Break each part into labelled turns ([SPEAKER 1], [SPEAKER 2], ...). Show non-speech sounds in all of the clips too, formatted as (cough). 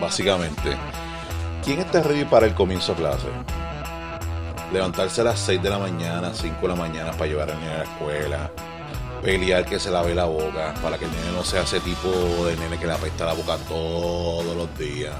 [SPEAKER 1] básicamente. ¿Quién está ready para el comienzo de clase? Levantarse a las 6 de la mañana, 5 de la mañana para llevar al niño a la escuela. Pelear que se lave la boca para que el nene no sea ese tipo de nene que le apesta la boca todos los días.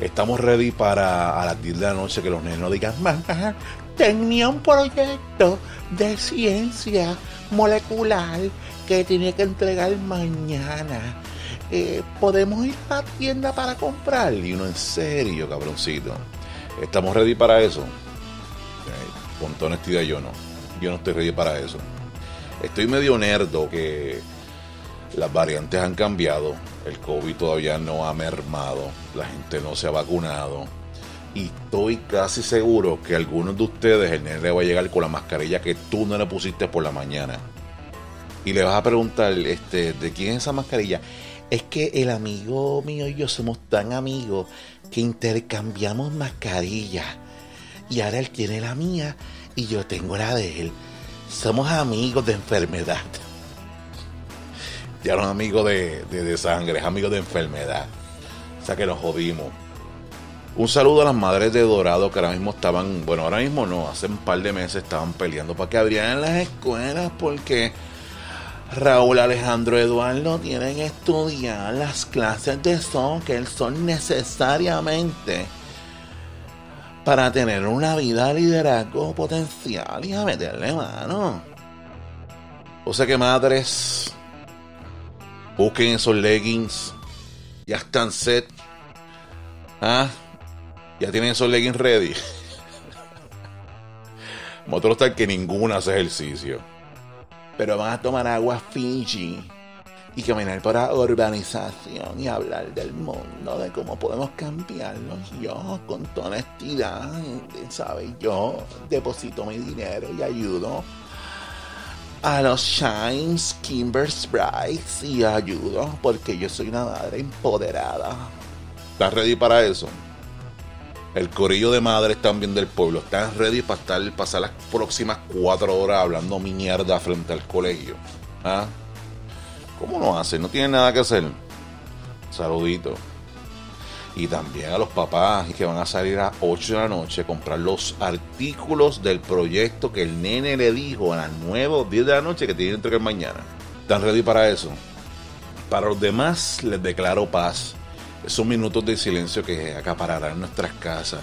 [SPEAKER 1] Estamos ready para a las 10 de la noche que los nenes no digan, mamá, tenía un proyecto de ciencia molecular que tenía que entregar mañana. Eh, ¿Podemos ir a la tienda para comprar? Y uno, en serio, cabroncito. ¿Estamos ready para eso? con toda honestidad, yo no. Yo no estoy ready para eso. Estoy medio nerdo que las variantes han cambiado. El COVID todavía no ha mermado. La gente no se ha vacunado. Y estoy casi seguro que algunos de ustedes el nene va a llegar con la mascarilla que tú no le pusiste por la mañana. Y le vas a preguntar, este, ¿de quién es esa mascarilla? Es que el amigo mío y yo somos tan amigos que intercambiamos mascarillas. Y ahora él tiene la mía y yo tengo la de él. Somos amigos de enfermedad. Ya no es amigo de, de, sangre, es amigo de enfermedad. O sea que nos jodimos. Un saludo a las madres de Dorado que ahora mismo estaban, bueno, ahora mismo no, hace un par de meses estaban peleando para que abrieran las escuelas porque Raúl Alejandro Eduardo tienen que estudiar las clases de son que son necesariamente para tener una vida de liderazgo potencial y a meterle mano. O sea que madres, busquen esos leggings, ya están set. ¿Ah? Ya tienen esos leggings ready. (laughs) Motor está que ninguna hace ejercicio. Pero van a tomar agua Fiji y caminar por la urbanización y hablar del mundo, de cómo podemos cambiarlos. Yo, con toda honestidad, ¿sabes? Yo deposito mi dinero y ayudo a los Shines, Kimber Sprites y ayudo porque yo soy una madre empoderada. ¿Estás ready para eso? El corillo de madres también del pueblo. ¿Estás ready para estar, pasar las próximas cuatro horas hablando mierda frente al colegio? ¿Ah? ¿Cómo no hacen? No tienen nada que hacer. Saludito. Y también a los papás que van a salir a 8 de la noche a comprar los artículos del proyecto que el nene le dijo a las 9 o 10 de la noche que tienen que entregar mañana. ¿Están ready para eso? Para los demás les declaro paz. Esos minutos de silencio que acapararán nuestras casas.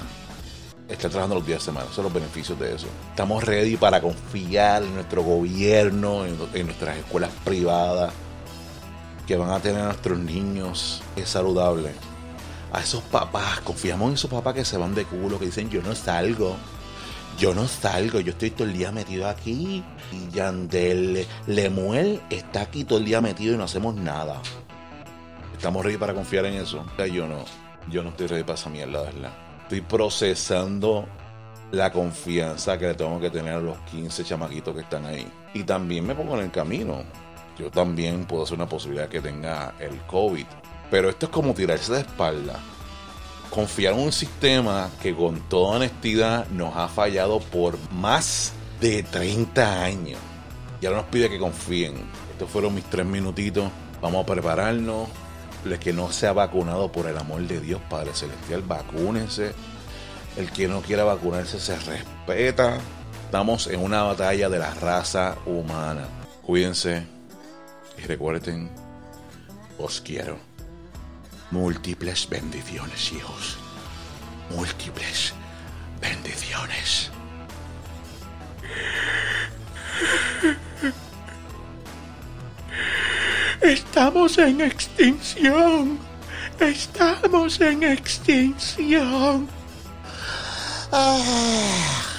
[SPEAKER 1] Están trabajando los días de semana, son los beneficios de eso. Estamos ready para confiar en nuestro gobierno, en nuestras escuelas privadas que van a tener a nuestros niños es saludable. A esos papás, confiamos en esos papás que se van de culo, que dicen yo no salgo. Yo no salgo, yo estoy todo el día metido aquí. Y Yandel Lemuel está aquí todo el día metido y no hacemos nada. ¿Estamos ready para confiar en eso? Yo no, yo no estoy ready para esa mierda, ¿verdad? Estoy procesando la confianza que le tengo que tener a los 15 chamaquitos que están ahí. Y también me pongo en el camino yo también puedo ser una posibilidad que tenga el COVID. Pero esto es como tirarse de espalda. Confiar en un sistema que con toda honestidad nos ha fallado por más de 30 años. Y ahora nos pide que confíen. Estos fueron mis tres minutitos. Vamos a prepararnos. El que no se ha vacunado, por el amor de Dios, Padre Celestial, vacúnense. El que no quiera vacunarse se respeta. Estamos en una batalla de la raza humana. Cuídense, y recuerden, os quiero. Múltiples bendiciones, hijos. Múltiples bendiciones. Estamos en extinción. Estamos en extinción. Ah.